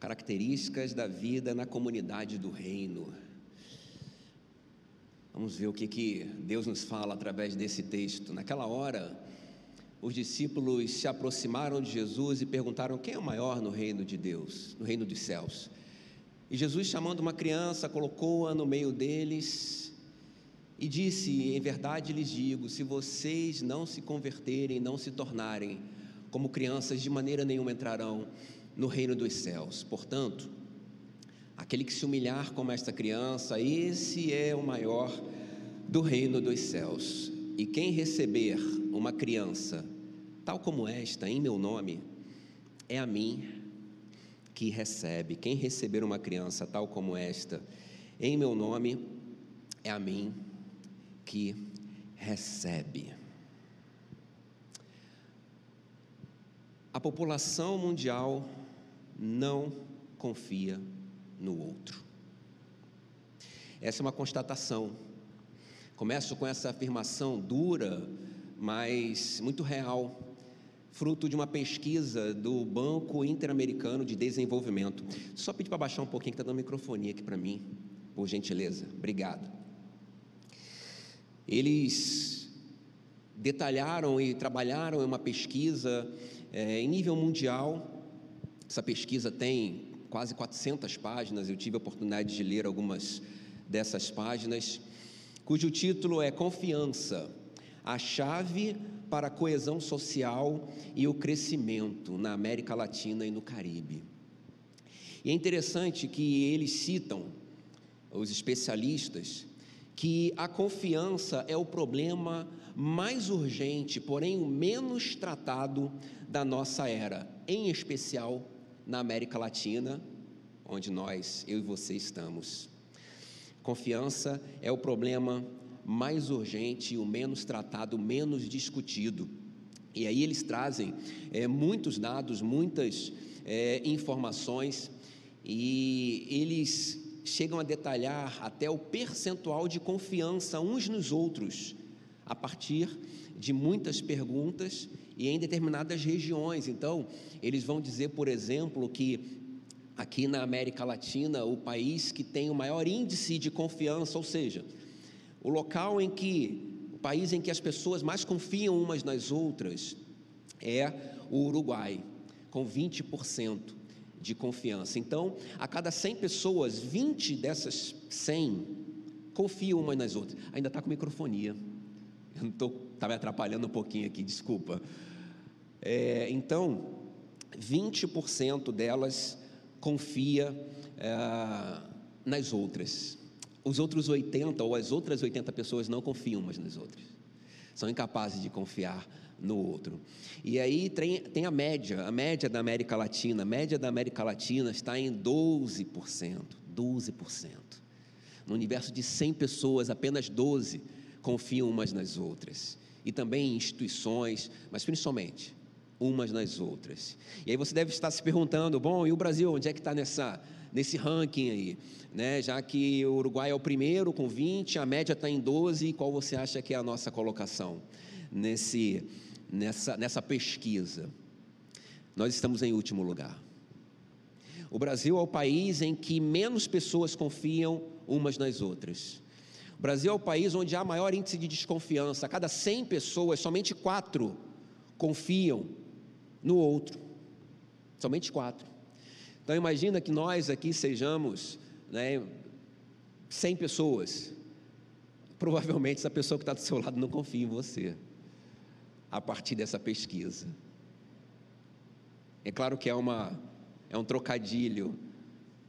características da vida na comunidade do reino. Vamos ver o que, que Deus nos fala através desse texto. Naquela hora, os discípulos se aproximaram de Jesus e perguntaram: quem é o maior no reino de Deus, no reino dos céus? E Jesus, chamando uma criança, colocou-a no meio deles e disse: Em verdade lhes digo, se vocês não se converterem, não se tornarem como crianças, de maneira nenhuma entrarão no reino dos céus. Portanto, aquele que se humilhar como esta criança, esse é o maior do reino dos céus. E quem receber uma criança tal como esta em meu nome, é a mim que recebe. Quem receber uma criança tal como esta em meu nome, é a mim que recebe. A população mundial não confia no outro. Essa é uma constatação. Começo com essa afirmação dura, mas muito real, fruto de uma pesquisa do Banco Interamericano de Desenvolvimento. Só pedir para baixar um pouquinho, que está dando microfonia aqui para mim, por gentileza. Obrigado. Eles detalharam e trabalharam em uma pesquisa é, em nível mundial. Essa pesquisa tem quase 400 páginas, eu tive a oportunidade de ler algumas dessas páginas, cujo título é Confiança, a chave para a coesão social e o crescimento na América Latina e no Caribe. E é interessante que eles citam, os especialistas, que a confiança é o problema mais urgente, porém o menos tratado da nossa era, em especial na América Latina, onde nós, eu e você estamos. Confiança é o problema mais urgente, o menos tratado, o menos discutido. E aí eles trazem é, muitos dados, muitas é, informações, e eles chegam a detalhar até o percentual de confiança uns nos outros, a partir de muitas perguntas e em determinadas regiões. Então, eles vão dizer, por exemplo, que aqui na América Latina, o país que tem o maior índice de confiança, ou seja, o local em que, o país em que as pessoas mais confiam umas nas outras é o Uruguai, com 20% de confiança. Então, a cada 100 pessoas, 20 dessas 100 confiam umas nas outras. Ainda está com microfonia. Não estou, está me atrapalhando um pouquinho aqui, desculpa. É, então, 20% delas confia é, nas outras. Os outros 80 ou as outras 80 pessoas não confiam umas nas outras. São incapazes de confiar no outro. E aí tem, tem a média, a média da América Latina. A média da América Latina está em 12%. 12%. No universo de 100 pessoas, apenas 12 confiam umas nas outras. E também em instituições, mas principalmente umas nas outras. E aí você deve estar se perguntando: bom, e o Brasil, onde é que está nessa, nesse ranking aí? né? já que o Uruguai é o primeiro com 20, a média está em 12, qual você acha que é a nossa colocação nesse, nessa, nessa pesquisa? Nós estamos em último lugar. O Brasil é o país em que menos pessoas confiam umas nas outras. O Brasil é o país onde há maior índice de desconfiança. A cada 100 pessoas, somente quatro confiam no outro. Somente quatro. Então imagina que nós aqui sejamos né, 100 pessoas, provavelmente essa pessoa que está do seu lado não confia em você, a partir dessa pesquisa. É claro que é, uma, é um trocadilho,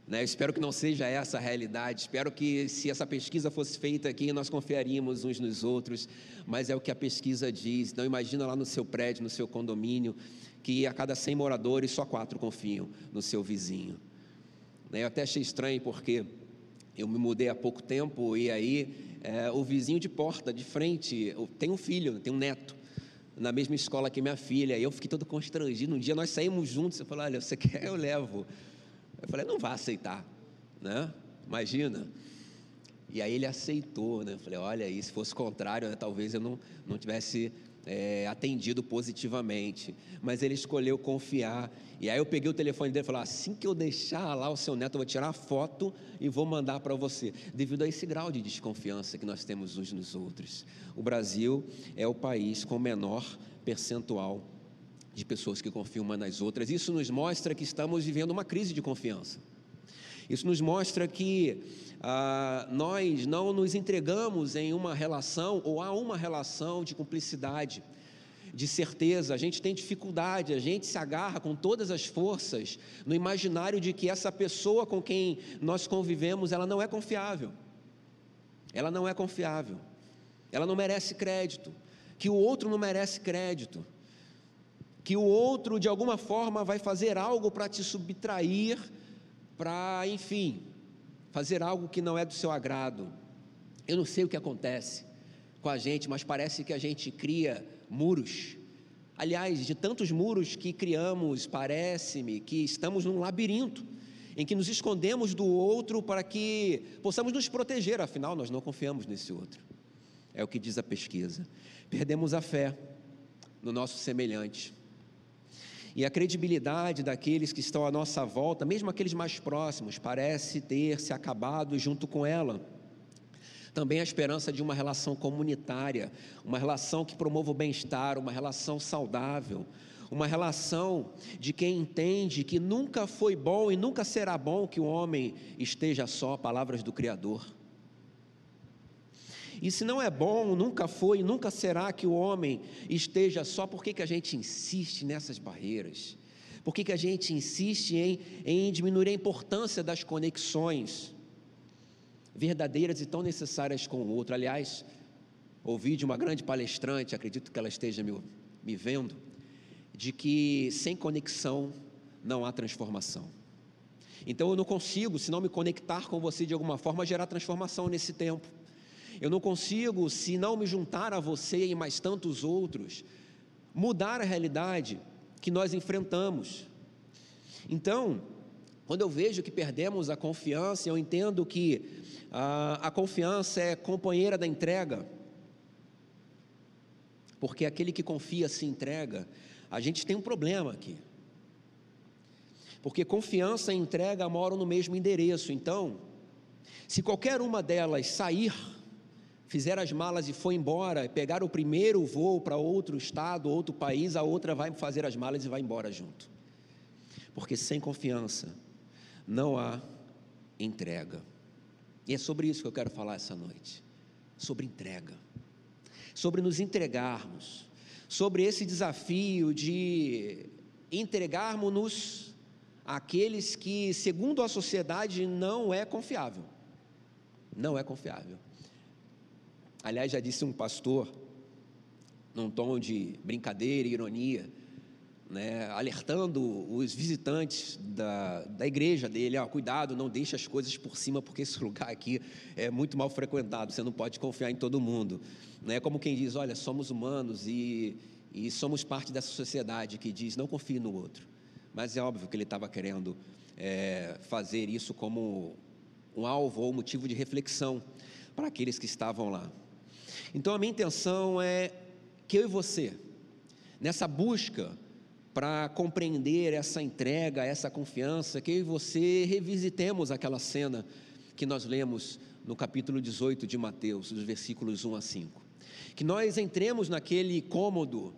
né? Eu espero que não seja essa a realidade. Espero que, se essa pesquisa fosse feita aqui, nós confiaríamos uns nos outros, mas é o que a pesquisa diz. Então, imagina lá no seu prédio, no seu condomínio, que a cada 100 moradores, só quatro confiam no seu vizinho. Né? Eu até achei estranho porque eu me mudei há pouco tempo e aí é, o vizinho de porta, de frente, tem um filho, tem um neto, na mesma escola que minha filha. E eu fiquei todo constrangido. Um dia nós saímos juntos. Eu falei: Olha, você quer? Eu levo. Eu falei: Não vai aceitar, né? Imagina. E aí ele aceitou, né? Eu falei: Olha, aí se fosse contrário, né, talvez eu não, não tivesse é, atendido positivamente, mas ele escolheu confiar. E aí eu peguei o telefone dele e falei: assim que eu deixar lá o seu neto, eu vou tirar a foto e vou mandar para você, devido a esse grau de desconfiança que nós temos uns nos outros. O Brasil é o país com menor percentual de pessoas que confiam umas nas outras. Isso nos mostra que estamos vivendo uma crise de confiança. Isso nos mostra que ah, nós não nos entregamos em uma relação ou há uma relação de cumplicidade, de certeza. A gente tem dificuldade, a gente se agarra com todas as forças no imaginário de que essa pessoa com quem nós convivemos, ela não é confiável. Ela não é confiável. Ela não merece crédito. Que o outro não merece crédito. Que o outro, de alguma forma, vai fazer algo para te subtrair para, enfim, fazer algo que não é do seu agrado. Eu não sei o que acontece com a gente, mas parece que a gente cria muros. Aliás, de tantos muros que criamos, parece-me que estamos num labirinto em que nos escondemos do outro para que possamos nos proteger, afinal, nós não confiamos nesse outro. É o que diz a pesquisa. Perdemos a fé no nosso semelhante e a credibilidade daqueles que estão à nossa volta, mesmo aqueles mais próximos, parece ter se acabado junto com ela. Também a esperança de uma relação comunitária, uma relação que promova o bem-estar, uma relação saudável, uma relação de quem entende que nunca foi bom e nunca será bom que o homem esteja só, palavras do Criador. E se não é bom, nunca foi, nunca será que o homem esteja só, por que, que a gente insiste nessas barreiras? Por que, que a gente insiste em, em diminuir a importância das conexões verdadeiras e tão necessárias com o outro? Aliás, ouvi de uma grande palestrante, acredito que ela esteja me, me vendo, de que sem conexão não há transformação. Então eu não consigo, se não me conectar com você de alguma forma, gerar transformação nesse tempo. Eu não consigo, se não me juntar a você e mais tantos outros, mudar a realidade que nós enfrentamos. Então, quando eu vejo que perdemos a confiança, eu entendo que a, a confiança é companheira da entrega, porque aquele que confia se entrega. A gente tem um problema aqui, porque confiança e entrega moram no mesmo endereço. Então, se qualquer uma delas sair, fizeram as malas e foi embora, pegaram o primeiro voo para outro estado, outro país, a outra vai fazer as malas e vai embora junto. Porque sem confiança não há entrega. E é sobre isso que eu quero falar essa noite. Sobre entrega. Sobre nos entregarmos. Sobre esse desafio de entregarmos-nos àqueles que, segundo a sociedade, não é confiável. Não é confiável. Aliás, já disse um pastor, num tom de brincadeira e ironia, né, alertando os visitantes da, da igreja dele: ó, cuidado, não deixe as coisas por cima, porque esse lugar aqui é muito mal frequentado, você não pode confiar em todo mundo. Né, como quem diz: olha, somos humanos e, e somos parte dessa sociedade que diz: não confie no outro. Mas é óbvio que ele estava querendo é, fazer isso como um alvo ou motivo de reflexão para aqueles que estavam lá. Então a minha intenção é que eu e você, nessa busca para compreender essa entrega, essa confiança, que eu e você revisitemos aquela cena que nós lemos no capítulo 18 de Mateus, dos versículos 1 a 5. Que nós entremos naquele cômodo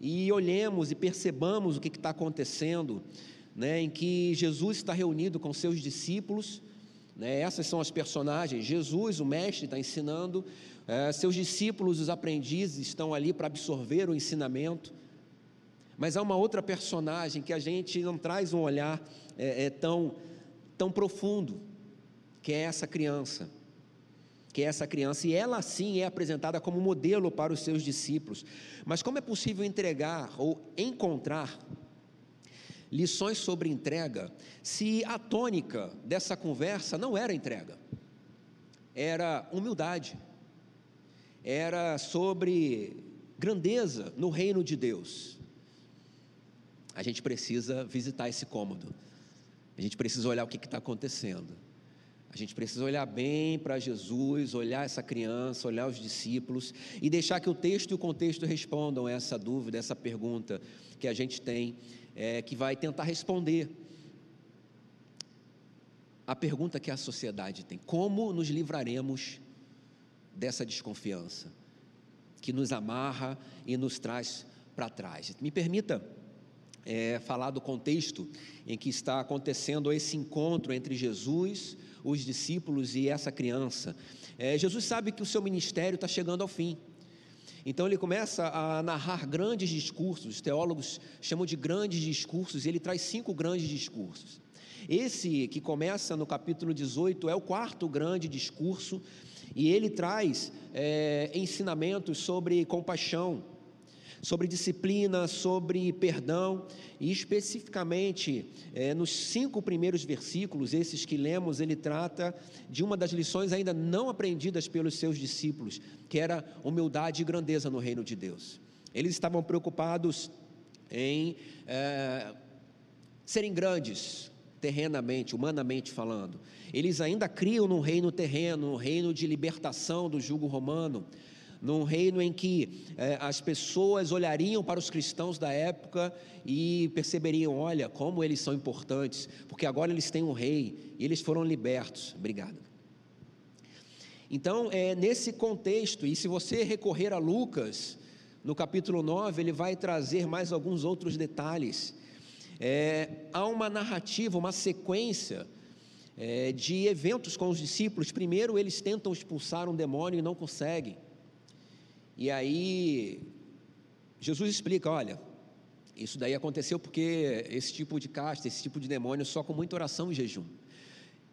e olhemos e percebamos o que está acontecendo, né, em que Jesus está reunido com seus discípulos, né, essas são as personagens. Jesus, o Mestre, está ensinando, é, seus discípulos, os aprendizes, estão ali para absorver o ensinamento. Mas há uma outra personagem que a gente não traz um olhar é, é, tão, tão profundo, que é essa criança. Que é essa criança, e ela sim é apresentada como modelo para os seus discípulos. Mas como é possível entregar ou encontrar lições sobre entrega se a tônica dessa conversa não era entrega, era humildade era sobre grandeza no reino de Deus. A gente precisa visitar esse cômodo, a gente precisa olhar o que está acontecendo. A gente precisa olhar bem para Jesus, olhar essa criança, olhar os discípulos e deixar que o texto e o contexto respondam essa dúvida, essa pergunta que a gente tem, é, que vai tentar responder a pergunta que a sociedade tem: como nos livraremos dessa desconfiança que nos amarra e nos traz para trás? Me permita é, falar do contexto em que está acontecendo esse encontro entre Jesus, os discípulos e essa criança. É, Jesus sabe que o seu ministério está chegando ao fim. Então ele começa a narrar grandes discursos, os teólogos chamam de grandes discursos, e ele traz cinco grandes discursos. Esse que começa no capítulo 18 é o quarto grande discurso, e ele traz é, ensinamentos sobre compaixão, sobre disciplina, sobre perdão, e especificamente é, nos cinco primeiros versículos, esses que lemos, ele trata de uma das lições ainda não aprendidas pelos seus discípulos, que era humildade e grandeza no reino de Deus. Eles estavam preocupados em é, serem grandes, terrenamente, humanamente falando. Eles ainda criam num reino terreno, num reino de libertação do jugo romano, num reino em que é, as pessoas olhariam para os cristãos da época e perceberiam: olha, como eles são importantes, porque agora eles têm um rei e eles foram libertos. Obrigado. Então, é nesse contexto, e se você recorrer a Lucas, no capítulo 9, ele vai trazer mais alguns outros detalhes. É, há uma narrativa, uma sequência é, de eventos com os discípulos. Primeiro, eles tentam expulsar um demônio e não conseguem. E aí, Jesus explica: olha, isso daí aconteceu porque esse tipo de casta, esse tipo de demônio, só com muita oração e jejum.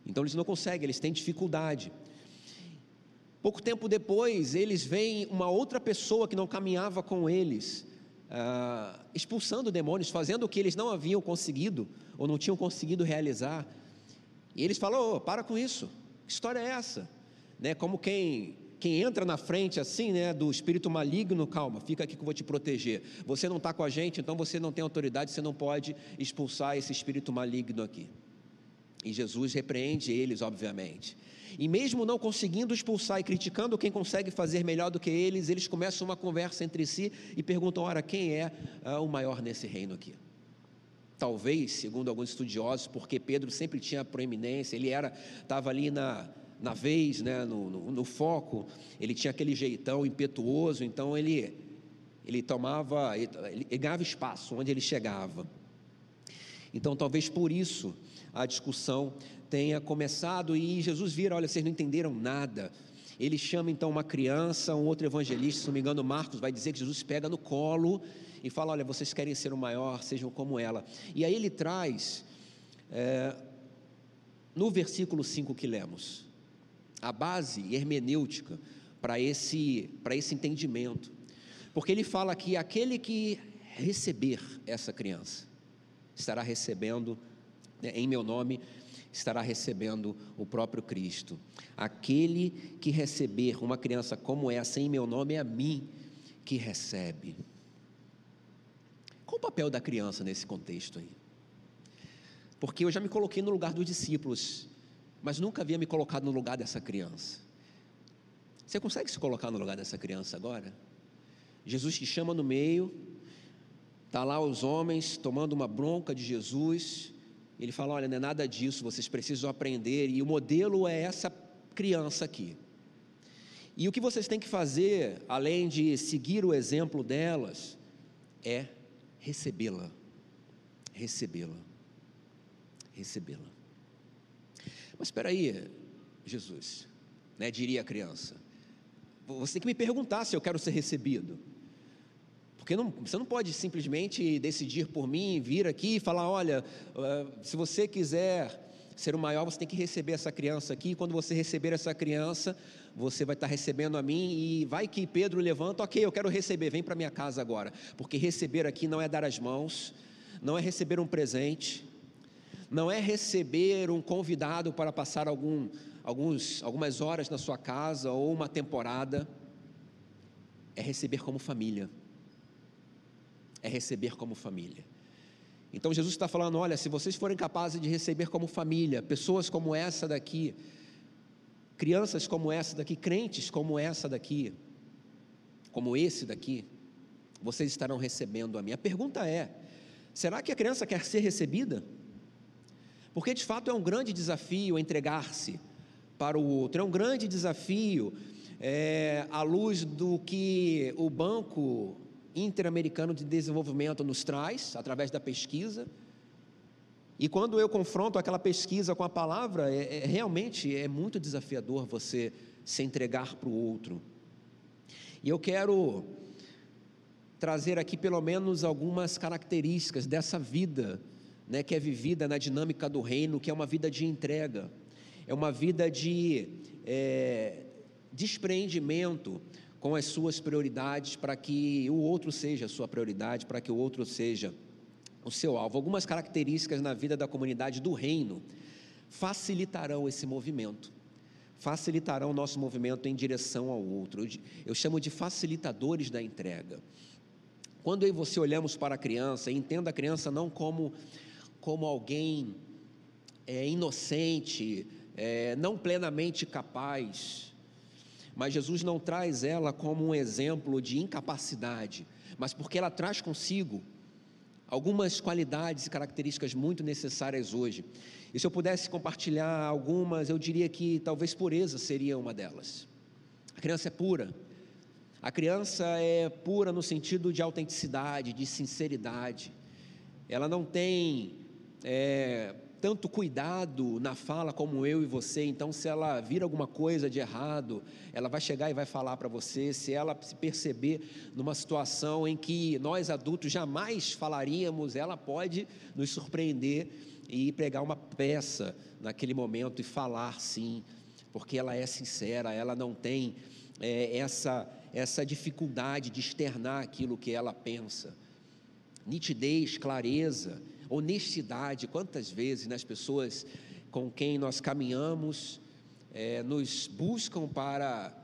Então eles não conseguem, eles têm dificuldade. Pouco tempo depois, eles veem uma outra pessoa que não caminhava com eles, ah, expulsando demônios, fazendo o que eles não haviam conseguido ou não tinham conseguido realizar. E eles falam: oh, para com isso, que história é essa? Né, como quem quem entra na frente assim, né, do espírito maligno, calma, fica aqui que eu vou te proteger. Você não está com a gente, então você não tem autoridade, você não pode expulsar esse espírito maligno aqui. E Jesus repreende eles, obviamente. E mesmo não conseguindo expulsar e criticando quem consegue fazer melhor do que eles, eles começam uma conversa entre si e perguntam: ora, quem é ah, o maior nesse reino aqui? Talvez, segundo alguns estudiosos, porque Pedro sempre tinha proeminência, ele era, estava ali na, na vez, né, no, no, no, foco, ele tinha aquele jeitão impetuoso, então ele, ele tomava, ele, ele ganhava espaço onde ele chegava. Então, talvez por isso a discussão tenha começado e Jesus vira: olha, vocês não entenderam nada. Ele chama então uma criança, um outro evangelista, se não me engano, Marcos, vai dizer que Jesus pega no colo e fala: olha, vocês querem ser o maior, sejam como ela. E aí ele traz, é, no versículo 5 que lemos, a base hermenêutica para esse, esse entendimento. Porque ele fala que aquele que receber essa criança estará recebendo, né, em meu nome, estará recebendo o próprio Cristo. Aquele que receber uma criança como essa em meu nome é a mim que recebe. Qual o papel da criança nesse contexto aí? Porque eu já me coloquei no lugar dos discípulos mas nunca havia me colocado no lugar dessa criança. Você consegue se colocar no lugar dessa criança agora? Jesus te chama no meio, está lá os homens tomando uma bronca de Jesus, ele fala: Olha, não é nada disso, vocês precisam aprender, e o modelo é essa criança aqui. E o que vocês têm que fazer, além de seguir o exemplo delas, é recebê-la. Recebê-la. Recebê-la. Mas espera aí, Jesus, né, diria a criança, você tem que me perguntar se eu quero ser recebido. Porque não, você não pode simplesmente decidir por mim, vir aqui e falar: olha, uh, se você quiser ser o maior, você tem que receber essa criança aqui. Quando você receber essa criança, você vai estar recebendo a mim. E vai que Pedro levanta: ok, eu quero receber, vem para minha casa agora. Porque receber aqui não é dar as mãos, não é receber um presente, não é receber um convidado para passar algum, alguns, algumas horas na sua casa ou uma temporada, é receber como família. É receber como família. Então Jesus está falando: olha, se vocês forem capazes de receber como família, pessoas como essa daqui, crianças como essa daqui, crentes como essa daqui, como esse daqui, vocês estarão recebendo a mim. A pergunta é: será que a criança quer ser recebida? Porque de fato é um grande desafio entregar-se para o outro, é um grande desafio é, à luz do que o Banco Interamericano de Desenvolvimento nos traz, através da pesquisa. E quando eu confronto aquela pesquisa com a palavra, é, é realmente é muito desafiador você se entregar para o outro. E eu quero trazer aqui pelo menos algumas características dessa vida, né, que é vivida na dinâmica do reino, que é uma vida de entrega, é uma vida de é, despreendimento com as suas prioridades para que o outro seja a sua prioridade, para que o outro seja o seu alvo. Algumas características na vida da comunidade do reino facilitarão esse movimento, facilitarão o nosso movimento em direção ao outro. Eu chamo de facilitadores da entrega. Quando eu e você olhamos para a criança, entenda a criança não como, como alguém é, inocente, é, não plenamente capaz, mas Jesus não traz ela como um exemplo de incapacidade, mas porque ela traz consigo algumas qualidades e características muito necessárias hoje. E se eu pudesse compartilhar algumas, eu diria que talvez pureza seria uma delas. A criança é pura, a criança é pura no sentido de autenticidade, de sinceridade. Ela não tem é, tanto cuidado na fala como eu e você. Então, se ela vir alguma coisa de errado, ela vai chegar e vai falar para você. Se ela se perceber numa situação em que nós adultos jamais falaríamos, ela pode nos surpreender e pregar uma peça naquele momento e falar sim, porque ela é sincera, ela não tem é, essa essa dificuldade de externar aquilo que ela pensa. Nitidez, clareza, honestidade. Quantas vezes nas pessoas com quem nós caminhamos é, nos buscam para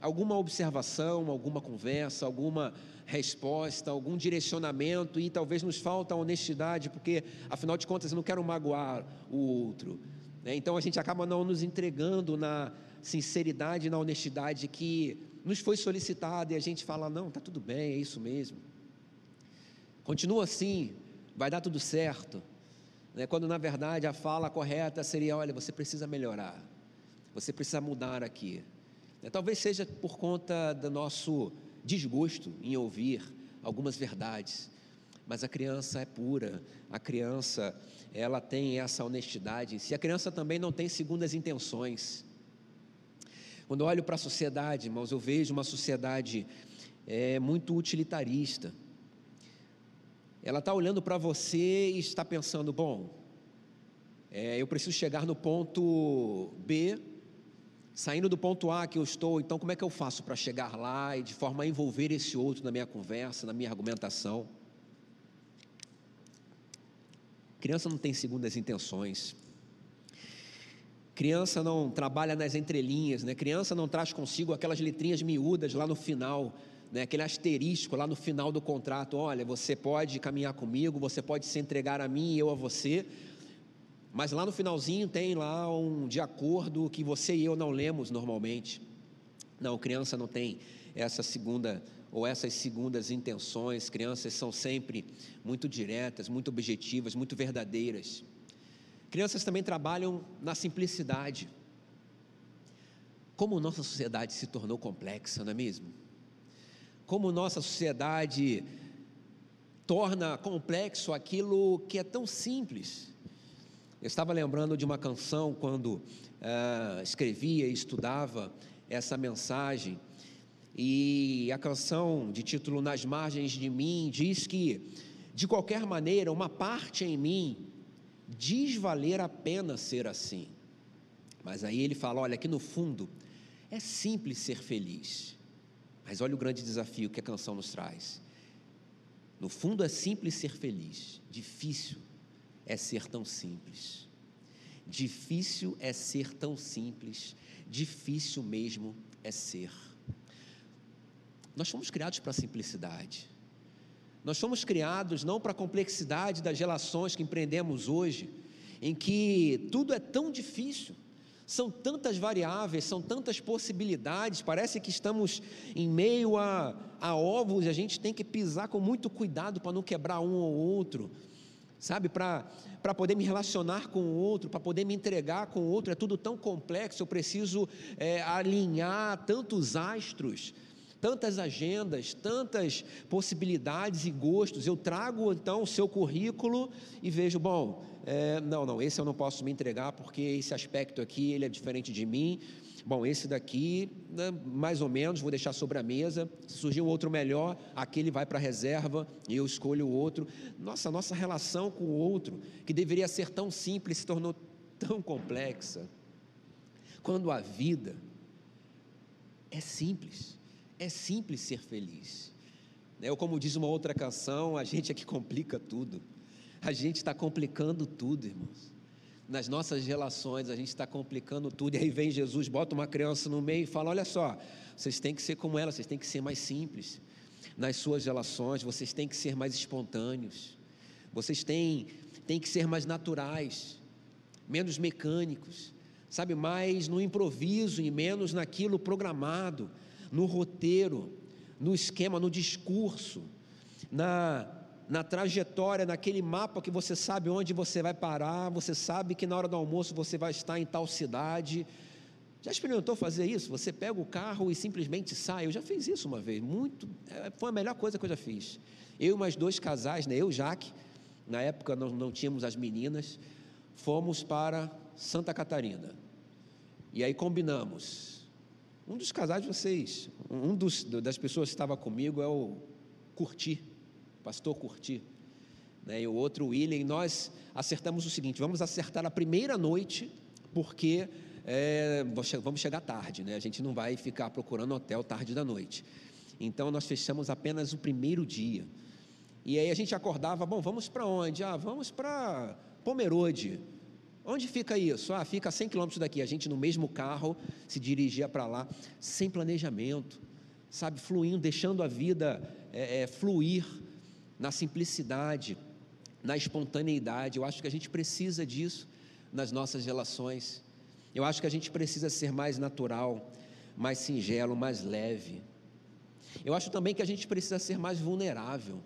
alguma observação, alguma conversa, alguma resposta, algum direcionamento e talvez nos falta honestidade, porque afinal de contas eu não quero magoar o outro. Né? Então a gente acaba não nos entregando na sinceridade, na honestidade que nos foi solicitado e a gente fala: não, está tudo bem, é isso mesmo. Continua assim, vai dar tudo certo. Né? Quando na verdade a fala correta seria: olha, você precisa melhorar, você precisa mudar aqui. Né? Talvez seja por conta do nosso desgosto em ouvir algumas verdades, mas a criança é pura, a criança ela tem essa honestidade. Se a criança também não tem segundas intenções, quando eu olho para a sociedade, irmãos, eu vejo uma sociedade é, muito utilitarista. Ela está olhando para você e está pensando: bom, é, eu preciso chegar no ponto B, saindo do ponto A que eu estou, então como é que eu faço para chegar lá e de forma a envolver esse outro na minha conversa, na minha argumentação? Criança não tem segundas intenções. Criança não trabalha nas entrelinhas, né? Criança não traz consigo aquelas letrinhas miúdas lá no final, né? Aquele asterisco lá no final do contrato. Olha, você pode caminhar comigo, você pode se entregar a mim e eu a você. Mas lá no finalzinho tem lá um de acordo que você e eu não lemos normalmente. Não, criança não tem essa segunda ou essas segundas intenções. Crianças são sempre muito diretas, muito objetivas, muito verdadeiras. Crianças também trabalham na simplicidade. Como nossa sociedade se tornou complexa, não é mesmo? Como nossa sociedade torna complexo aquilo que é tão simples. Eu estava lembrando de uma canção quando uh, escrevia e estudava essa mensagem, e a canção de título Nas Margens de Mim diz que, de qualquer maneira, uma parte em mim diz valer a pena ser assim. Mas aí ele fala: olha, aqui no fundo é simples ser feliz. Mas olha o grande desafio que a canção nos traz. No fundo é simples ser feliz, difícil é ser tão simples. Difícil é ser tão simples, difícil mesmo é ser. Nós fomos criados para a simplicidade. Nós somos criados não para a complexidade das relações que empreendemos hoje, em que tudo é tão difícil. São tantas variáveis, são tantas possibilidades, parece que estamos em meio a, a ovos e a gente tem que pisar com muito cuidado para não quebrar um ou outro, sabe? Para poder me relacionar com o outro, para poder me entregar com o outro, é tudo tão complexo, eu preciso é, alinhar tantos astros tantas agendas, tantas possibilidades e gostos. Eu trago então o seu currículo e vejo, bom, é, não, não, esse eu não posso me entregar porque esse aspecto aqui ele é diferente de mim. Bom, esse daqui, né, mais ou menos, vou deixar sobre a mesa. Se surgir um outro melhor, aquele vai para a reserva e eu escolho o outro. Nossa, nossa relação com o outro, que deveria ser tão simples, se tornou tão complexa. Quando a vida é simples. É simples ser feliz. Ou como diz uma outra canção, a gente é que complica tudo. A gente está complicando tudo, irmãos. Nas nossas relações, a gente está complicando tudo. E aí vem Jesus, bota uma criança no meio e fala: Olha só, vocês têm que ser como ela, vocês têm que ser mais simples. Nas suas relações, vocês têm que ser mais espontâneos. Vocês têm, têm que ser mais naturais, menos mecânicos, sabe? Mais no improviso e menos naquilo programado no roteiro, no esquema, no discurso, na, na trajetória, naquele mapa que você sabe onde você vai parar, você sabe que na hora do almoço você vai estar em tal cidade. Já experimentou fazer isso? Você pega o carro e simplesmente sai. Eu já fiz isso uma vez, muito. É, foi a melhor coisa que eu já fiz. Eu e mais dois casais, né? eu e Jaque, na época não, não tínhamos as meninas, fomos para Santa Catarina. E aí combinamos um dos casais de vocês, um dos, das pessoas que estava comigo é o Curti, pastor Curti. Né, e o outro, William, nós acertamos o seguinte: vamos acertar a primeira noite, porque é, vamos chegar tarde, né? a gente não vai ficar procurando hotel tarde da noite. Então nós fechamos apenas o primeiro dia. E aí a gente acordava, bom, vamos para onde? Ah, vamos para Pomerode. Onde fica isso? Ah, fica a 100 quilômetros daqui. A gente no mesmo carro se dirigia para lá, sem planejamento, sabe, fluindo, deixando a vida é, é, fluir na simplicidade, na espontaneidade. Eu acho que a gente precisa disso nas nossas relações. Eu acho que a gente precisa ser mais natural, mais singelo, mais leve. Eu acho também que a gente precisa ser mais vulnerável.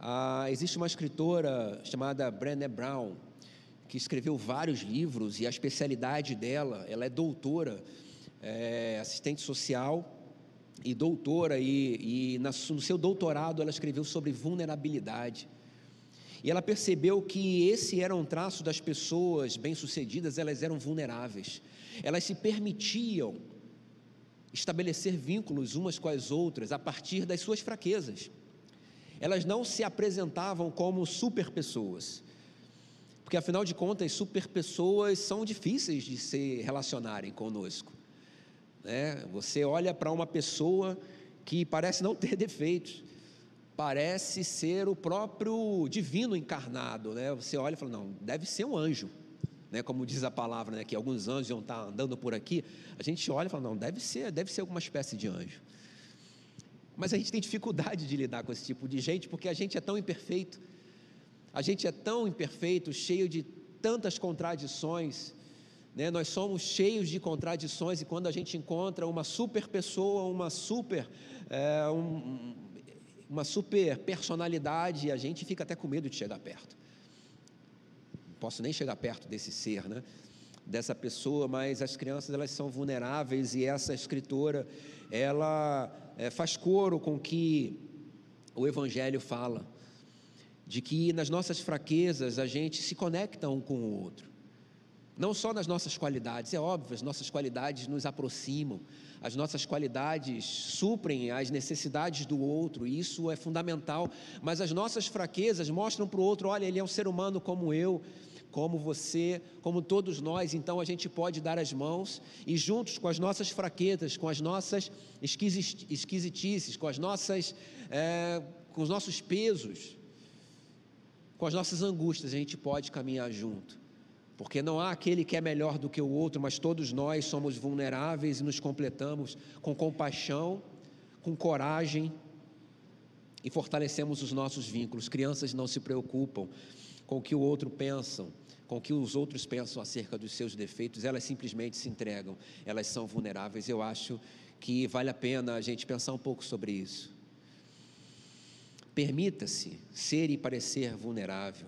Ah, existe uma escritora chamada Brené Brown, que escreveu vários livros e a especialidade dela, ela é doutora, é, assistente social e doutora, e, e na, no seu doutorado ela escreveu sobre vulnerabilidade. E ela percebeu que esse era um traço das pessoas bem-sucedidas, elas eram vulneráveis. Elas se permitiam estabelecer vínculos umas com as outras a partir das suas fraquezas elas não se apresentavam como super pessoas, porque afinal de contas, super pessoas são difíceis de se relacionarem conosco. Né? Você olha para uma pessoa que parece não ter defeitos, parece ser o próprio divino encarnado, né? Você olha e fala, não, deve ser um anjo, né? Como diz a palavra, né? Que alguns anjos iam estar andando por aqui. A gente olha e fala, não, deve ser, deve ser alguma espécie de anjo. Mas a gente tem dificuldade de lidar com esse tipo de gente porque a gente é tão imperfeito, a gente é tão imperfeito, cheio de tantas contradições. Né? Nós somos cheios de contradições e quando a gente encontra uma super pessoa, uma super, é, um, uma super personalidade, a gente fica até com medo de chegar perto. Não posso nem chegar perto desse ser, né? dessa pessoa, mas as crianças elas são vulneráveis e essa escritora ela é, faz coro com que o Evangelho fala, de que nas nossas fraquezas a gente se conecta um com o outro. Não só nas nossas qualidades, é óbvio, as nossas qualidades nos aproximam, as nossas qualidades suprem as necessidades do outro, e isso é fundamental, mas as nossas fraquezas mostram para o outro: olha, ele é um ser humano como eu, como você, como todos nós, então a gente pode dar as mãos e juntos com as nossas fraquezas, com as nossas esquisitices, com as nossas, é, com os nossos pesos, com as nossas angústias, a gente pode caminhar junto. Porque não há aquele que é melhor do que o outro, mas todos nós somos vulneráveis e nos completamos com compaixão, com coragem e fortalecemos os nossos vínculos. Crianças não se preocupam com o que o outro pensa, com o que os outros pensam acerca dos seus defeitos, elas simplesmente se entregam, elas são vulneráveis. Eu acho que vale a pena a gente pensar um pouco sobre isso. Permita-se ser e parecer vulnerável.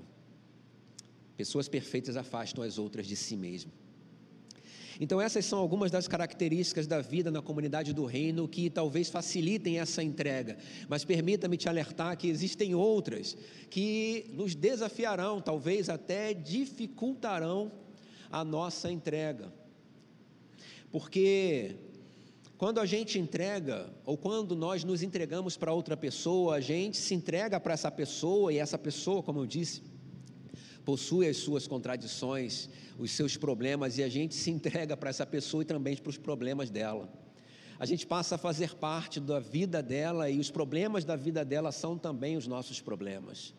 Pessoas perfeitas afastam as outras de si mesmo. Então, essas são algumas das características da vida na comunidade do reino que talvez facilitem essa entrega, mas permita-me te alertar que existem outras que nos desafiarão, talvez até dificultarão a nossa entrega. Porque quando a gente entrega, ou quando nós nos entregamos para outra pessoa, a gente se entrega para essa pessoa, e essa pessoa, como eu disse, possui as suas contradições, os seus problemas, e a gente se entrega para essa pessoa e também para os problemas dela. A gente passa a fazer parte da vida dela e os problemas da vida dela são também os nossos problemas.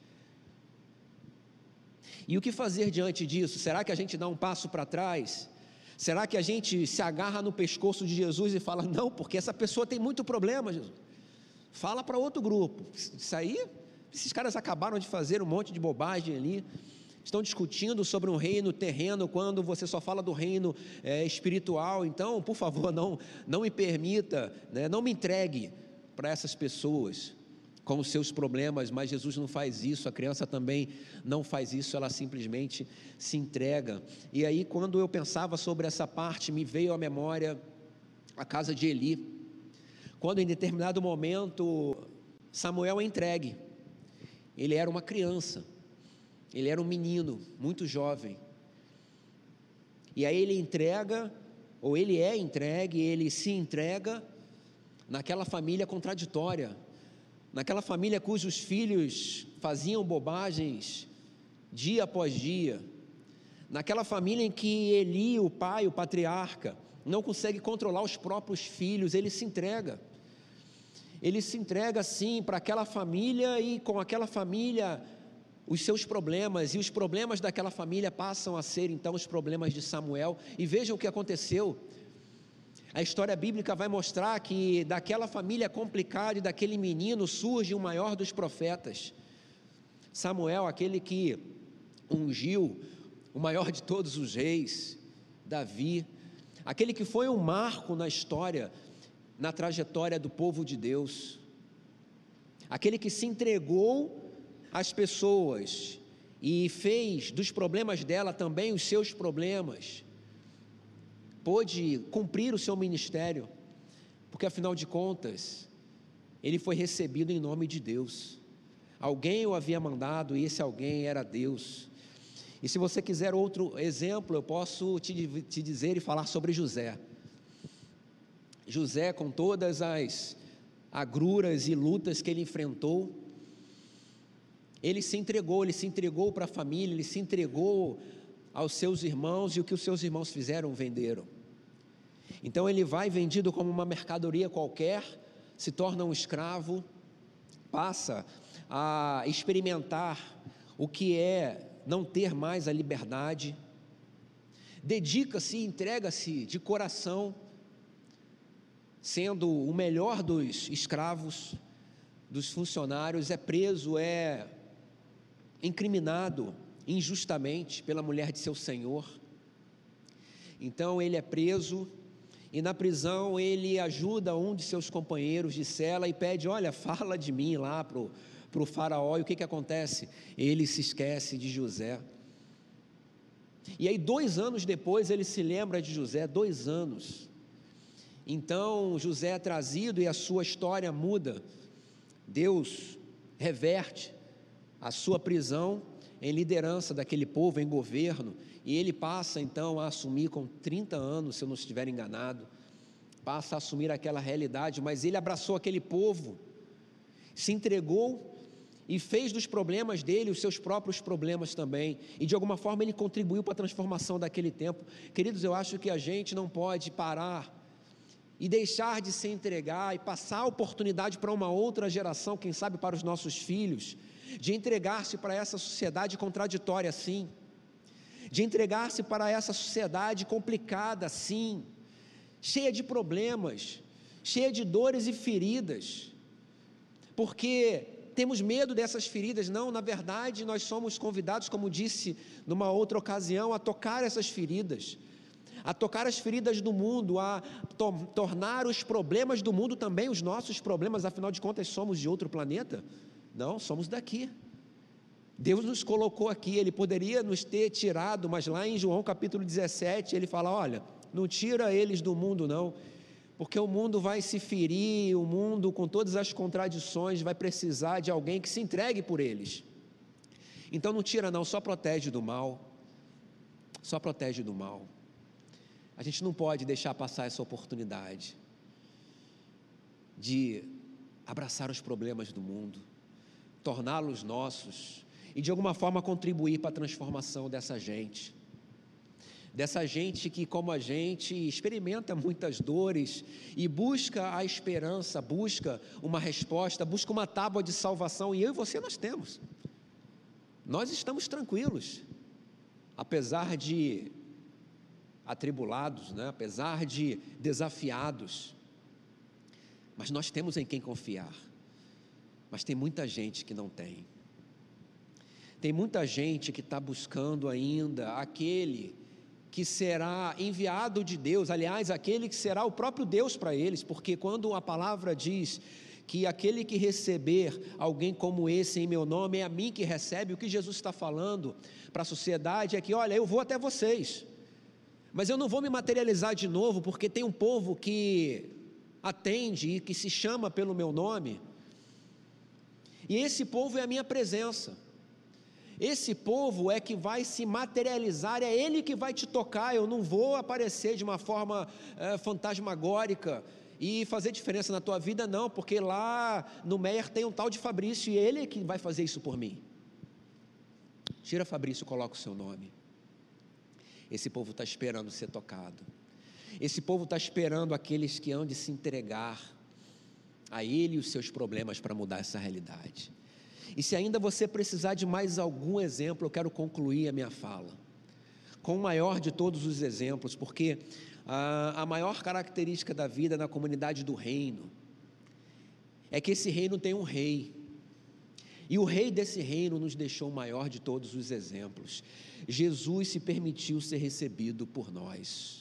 E o que fazer diante disso? Será que a gente dá um passo para trás? Será que a gente se agarra no pescoço de Jesus e fala, não, porque essa pessoa tem muito problema, Jesus? Fala para outro grupo. Isso aí, esses caras acabaram de fazer um monte de bobagem ali. Estão discutindo sobre um reino terreno quando você só fala do reino é, espiritual. Então, por favor, não, não me permita, né, não me entregue para essas pessoas com os seus problemas, mas Jesus não faz isso, a criança também não faz isso, ela simplesmente se entrega. E aí, quando eu pensava sobre essa parte, me veio à memória a casa de Eli, quando em determinado momento Samuel é entregue, ele era uma criança, ele era um menino, muito jovem. E aí ele entrega, ou ele é entregue, ele se entrega naquela família contraditória, naquela família cujos filhos faziam bobagens dia após dia, naquela família em que Eli, o pai, o patriarca, não consegue controlar os próprios filhos, ele se entrega. Ele se entrega sim para aquela família e com aquela família os seus problemas, e os problemas daquela família passam a ser então os problemas de Samuel. E vejam o que aconteceu. A história bíblica vai mostrar que daquela família complicada e daquele menino surge o maior dos profetas. Samuel, aquele que ungiu o maior de todos os reis, Davi, aquele que foi um marco na história, na trajetória do povo de Deus, aquele que se entregou as pessoas e fez dos problemas dela também os seus problemas, pôde cumprir o seu ministério, porque afinal de contas, ele foi recebido em nome de Deus. Alguém o havia mandado e esse alguém era Deus. E se você quiser outro exemplo, eu posso te, te dizer e falar sobre José. José, com todas as agruras e lutas que ele enfrentou, ele se entregou, ele se entregou para a família, ele se entregou aos seus irmãos e o que os seus irmãos fizeram, venderam. Então ele vai vendido como uma mercadoria qualquer, se torna um escravo, passa a experimentar o que é não ter mais a liberdade, dedica-se entrega-se de coração, sendo o melhor dos escravos, dos funcionários, é preso, é incriminado injustamente pela mulher de seu senhor. Então ele é preso e na prisão ele ajuda um de seus companheiros de cela e pede: Olha, fala de mim lá para o faraó. E o que, que acontece? Ele se esquece de José. E aí, dois anos depois, ele se lembra de José, dois anos. Então, José é trazido e a sua história muda. Deus reverte a sua prisão em liderança daquele povo, em governo, e ele passa então a assumir com 30 anos, se eu não estiver enganado, passa a assumir aquela realidade, mas ele abraçou aquele povo, se entregou e fez dos problemas dele os seus próprios problemas também, e de alguma forma ele contribuiu para a transformação daquele tempo. Queridos, eu acho que a gente não pode parar e deixar de se entregar e passar a oportunidade para uma outra geração, quem sabe para os nossos filhos de entregar-se para essa sociedade contraditória, sim, de entregar-se para essa sociedade complicada, sim, cheia de problemas, cheia de dores e feridas, porque temos medo dessas feridas. Não, na verdade, nós somos convidados, como disse numa outra ocasião, a tocar essas feridas, a tocar as feridas do mundo, a to tornar os problemas do mundo também os nossos problemas, afinal de contas, somos de outro planeta? Não, somos daqui. Deus nos colocou aqui, Ele poderia nos ter tirado, mas lá em João capítulo 17, ele fala: olha, não tira eles do mundo, não porque o mundo vai se ferir, o mundo, com todas as contradições, vai precisar de alguém que se entregue por eles. Então não tira, não, só protege do mal. Só protege do mal. A gente não pode deixar passar essa oportunidade de abraçar os problemas do mundo, torná-los nossos e de alguma forma contribuir para a transformação dessa gente dessa gente que, como a gente, experimenta muitas dores e busca a esperança, busca uma resposta, busca uma tábua de salvação, e eu e você nós temos. Nós estamos tranquilos, apesar de atribulados, né? apesar de desafiados, mas nós temos em quem confiar. Mas tem muita gente que não tem. Tem muita gente que está buscando ainda aquele que será enviado de Deus, aliás, aquele que será o próprio Deus para eles, porque quando a palavra diz que aquele que receber alguém como esse em meu nome é a mim que recebe, o que Jesus está falando para a sociedade é que, olha, eu vou até vocês, mas eu não vou me materializar de novo, porque tem um povo que atende e que se chama pelo meu nome, e esse povo é a minha presença. Esse povo é que vai se materializar, é ele que vai te tocar. Eu não vou aparecer de uma forma é, fantasmagórica e fazer diferença na tua vida, não, porque lá no Meyer tem um tal de Fabrício e ele é que vai fazer isso por mim. Tira Fabrício coloca o seu nome. Esse povo está esperando ser tocado. Esse povo está esperando aqueles que hão de se entregar a ele e os seus problemas para mudar essa realidade. E se ainda você precisar de mais algum exemplo, eu quero concluir a minha fala com o maior de todos os exemplos, porque a, a maior característica da vida na comunidade do reino é que esse reino tem um rei. E o rei desse reino nos deixou o maior de todos os exemplos. Jesus se permitiu ser recebido por nós.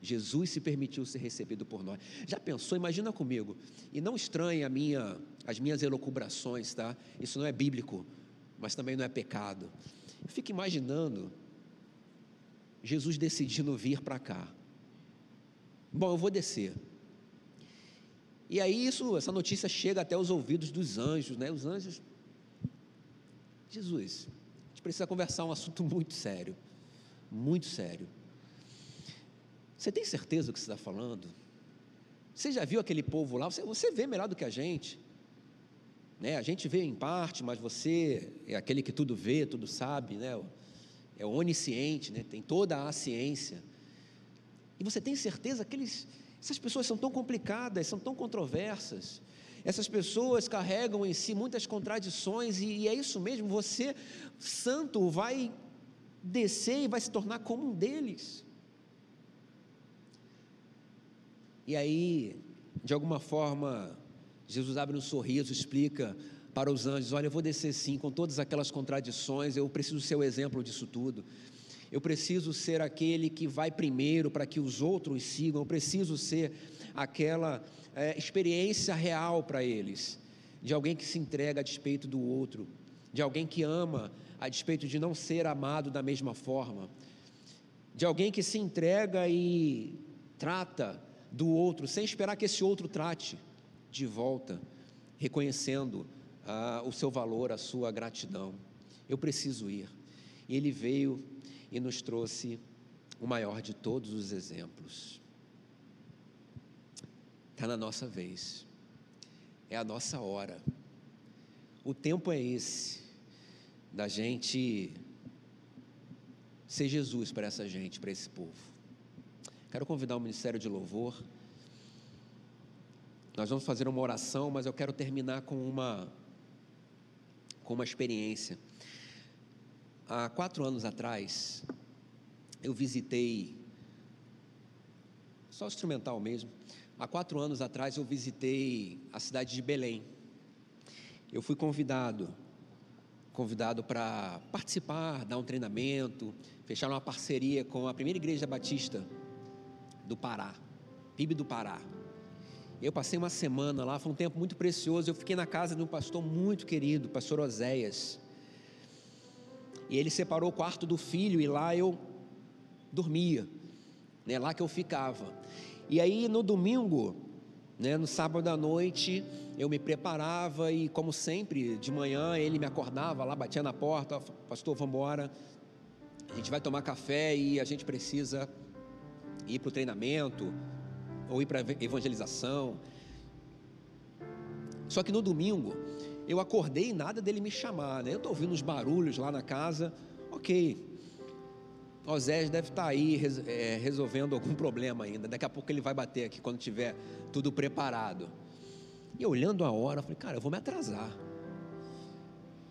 Jesus se permitiu ser recebido por nós. Já pensou? Imagina comigo. E não estranhe a minha, as minhas elucubrações, tá? Isso não é bíblico, mas também não é pecado. Fico imaginando Jesus decidindo vir para cá. Bom, eu vou descer. E aí isso, essa notícia chega até os ouvidos dos anjos, né? Os anjos. Jesus, a gente precisa conversar um assunto muito sério, muito sério. Você tem certeza do que você está falando? Você já viu aquele povo lá? Você, você vê melhor do que a gente. Né? A gente vê em parte, mas você é aquele que tudo vê, tudo sabe, né? é onisciente, né? tem toda a ciência. E você tem certeza que eles, essas pessoas são tão complicadas, são tão controversas. Essas pessoas carregam em si muitas contradições, e, e é isso mesmo, você, santo, vai descer e vai se tornar como um deles. E aí, de alguma forma, Jesus abre um sorriso, explica para os anjos: Olha, eu vou descer sim, com todas aquelas contradições, eu preciso ser o exemplo disso tudo. Eu preciso ser aquele que vai primeiro para que os outros sigam, eu preciso ser aquela é, experiência real para eles, de alguém que se entrega a despeito do outro, de alguém que ama a despeito de não ser amado da mesma forma, de alguém que se entrega e trata do outro, sem esperar que esse outro trate de volta, reconhecendo ah, o seu valor, a sua gratidão. Eu preciso ir. E ele veio e nos trouxe o maior de todos os exemplos. Está na nossa vez, é a nossa hora. O tempo é esse, da gente ser Jesus para essa gente, para esse povo. Quero convidar o Ministério de Louvor. Nós vamos fazer uma oração, mas eu quero terminar com uma, com uma experiência. Há quatro anos atrás, eu visitei, só instrumental mesmo, há quatro anos atrás eu visitei a cidade de Belém. eu fui convidado, convidado para participar, dar um treinamento, fechar uma parceria com a primeira igreja batista do Pará, PIB do Pará. Eu passei uma semana lá, foi um tempo muito precioso. Eu fiquei na casa de um pastor muito querido, pastor Oséias. E ele separou o quarto do filho e lá eu dormia, né, lá que eu ficava. E aí no domingo, né, no sábado à noite, eu me preparava e, como sempre, de manhã ele me acordava lá, batia na porta: Pastor, vamos embora, a gente vai tomar café e a gente precisa ir para o treinamento ou ir para evangelização. Só que no domingo, eu acordei e nada dele me chamar, né? Eu estou ouvindo uns barulhos lá na casa, ok. Osés deve estar tá aí é, resolvendo algum problema ainda. Daqui a pouco ele vai bater aqui quando tiver tudo preparado. E olhando a hora, eu falei, cara, eu vou me atrasar.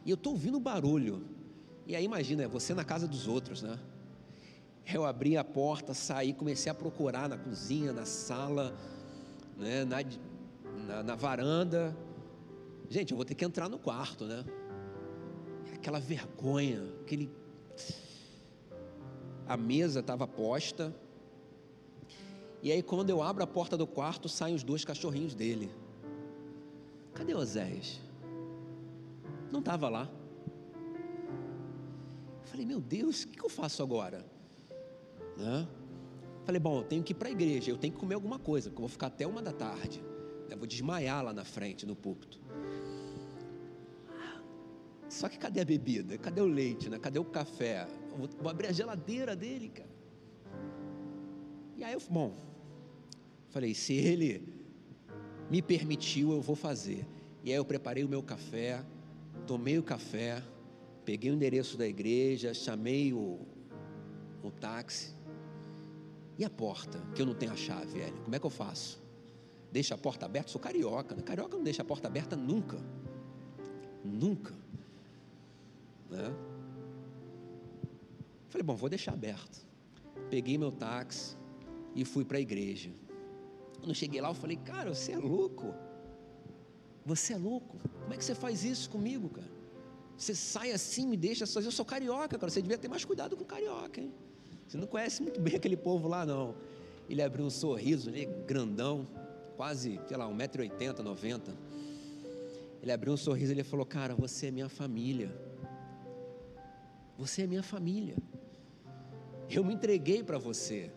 E eu estou ouvindo barulho. E aí imagina, é você na casa dos outros, né? Eu abri a porta, saí, comecei a procurar na cozinha, na sala, né, na, na, na varanda. Gente, eu vou ter que entrar no quarto, né? Aquela vergonha, aquele. A mesa estava posta. E aí, quando eu abro a porta do quarto, saem os dois cachorrinhos dele. Cadê Oséias? Não estava lá. Eu falei, meu Deus, o que eu faço agora? Né? Falei, bom, eu tenho que ir para a igreja, eu tenho que comer alguma coisa, porque eu vou ficar até uma da tarde. Eu vou desmaiar lá na frente, no púlpito. Só que cadê a bebida? Cadê o leite? Né? Cadê o café? Vou, vou, abrir a geladeira dele, cara. E aí eu, bom, falei, se ele me permitiu, eu vou fazer. E aí eu preparei o meu café, tomei o café, peguei o endereço da igreja, chamei o, o táxi. E a porta, que eu não tenho a chave, velho, como é que eu faço? Deixa a porta aberta? Sou carioca, né? Carioca não deixa a porta aberta nunca. Nunca. Né? Falei, bom, vou deixar aberto. Peguei meu táxi e fui para a igreja. Quando cheguei lá, eu falei, cara, você é louco. Você é louco. Como é que você faz isso comigo, cara? Você sai assim, me deixa sozinho. Eu sou carioca, cara. Você devia ter mais cuidado com carioca, hein? Você não conhece muito bem aquele povo lá, não. Ele abriu um sorriso ali, grandão, quase, sei lá, 1,80m, 90 Ele abriu um sorriso e ele falou: Cara, você é minha família. Você é minha família. Eu me entreguei para você.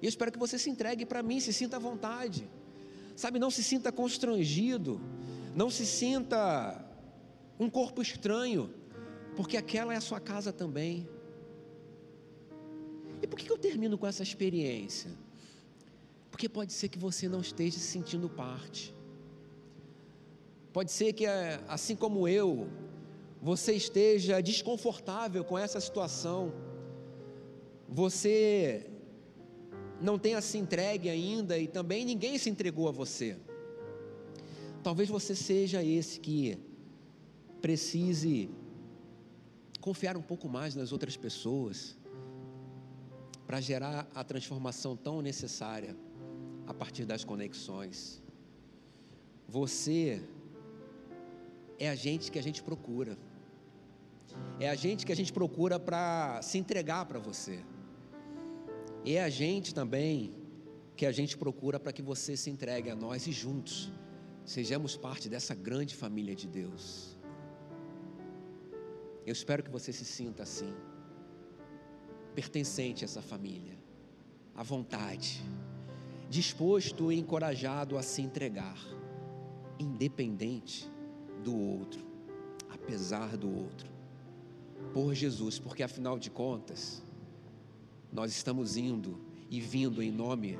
E eu espero que você se entregue para mim, se sinta à vontade. Sabe, não se sinta constrangido. Não se sinta um corpo estranho, porque aquela é a sua casa também. Por que eu termino com essa experiência? Porque pode ser que você não esteja se sentindo parte. Pode ser que, eh, assim como eu, você esteja desconfortável com essa situação. Você não tenha se entregue ainda e também ninguém se entregou a você. Talvez você seja esse que precise confiar um pouco mais nas outras pessoas para gerar a transformação tão necessária a partir das conexões. Você é a gente que a gente procura. É a gente que a gente procura para se entregar para você. E é a gente também que a gente procura para que você se entregue a nós e juntos sejamos parte dessa grande família de Deus. Eu espero que você se sinta assim pertencente a essa família, à vontade, disposto e encorajado a se entregar, independente do outro, apesar do outro, por Jesus, porque afinal de contas, nós estamos indo e vindo em nome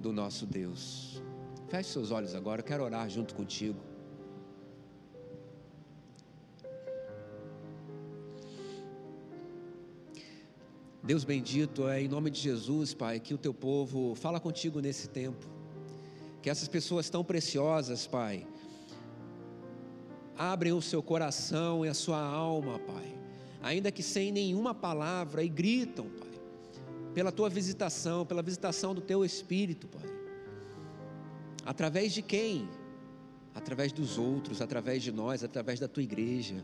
do nosso Deus. Feche seus olhos agora, eu quero orar junto contigo. Deus bendito, é em nome de Jesus, Pai, que o teu povo fala contigo nesse tempo. Que essas pessoas tão preciosas, Pai, abrem o seu coração e a sua alma, Pai, ainda que sem nenhuma palavra, e gritam, Pai, pela tua visitação, pela visitação do teu Espírito, Pai. Através de quem? através dos outros, através de nós, através da tua igreja.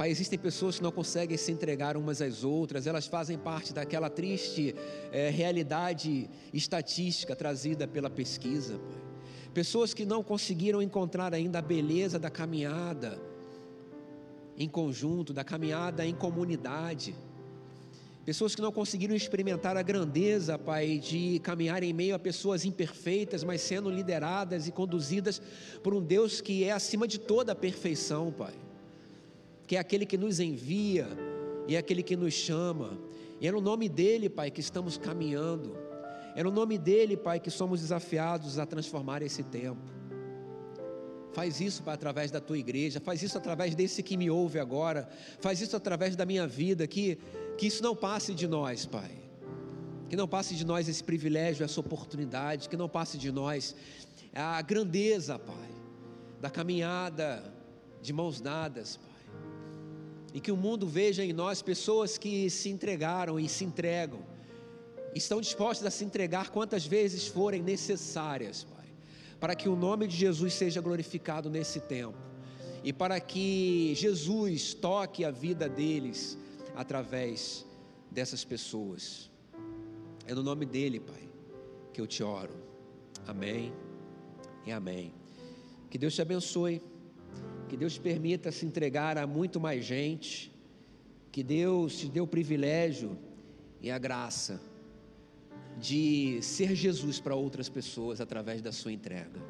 Pai, existem pessoas que não conseguem se entregar umas às outras, elas fazem parte daquela triste é, realidade estatística trazida pela pesquisa, Pai. Pessoas que não conseguiram encontrar ainda a beleza da caminhada em conjunto, da caminhada em comunidade. Pessoas que não conseguiram experimentar a grandeza, Pai, de caminhar em meio a pessoas imperfeitas, mas sendo lideradas e conduzidas por um Deus que é acima de toda a perfeição, Pai que é aquele que nos envia e é aquele que nos chama. E é no nome dele, Pai, que estamos caminhando. É no nome dele, Pai, que somos desafiados a transformar esse tempo. Faz isso, Pai, através da tua igreja, faz isso através desse que me ouve agora, faz isso através da minha vida, que, que isso não passe de nós, Pai. Que não passe de nós esse privilégio, essa oportunidade, que não passe de nós a grandeza, Pai, da caminhada de mãos dadas, Pai e que o mundo veja em nós pessoas que se entregaram e se entregam, estão dispostas a se entregar quantas vezes forem necessárias, Pai, para que o nome de Jesus seja glorificado nesse tempo e para que Jesus toque a vida deles através dessas pessoas. É no nome dele, Pai, que eu te oro. Amém e amém. Que Deus te abençoe. Que Deus permita se entregar a muito mais gente. Que Deus te dê o privilégio e a graça de ser Jesus para outras pessoas através da sua entrega.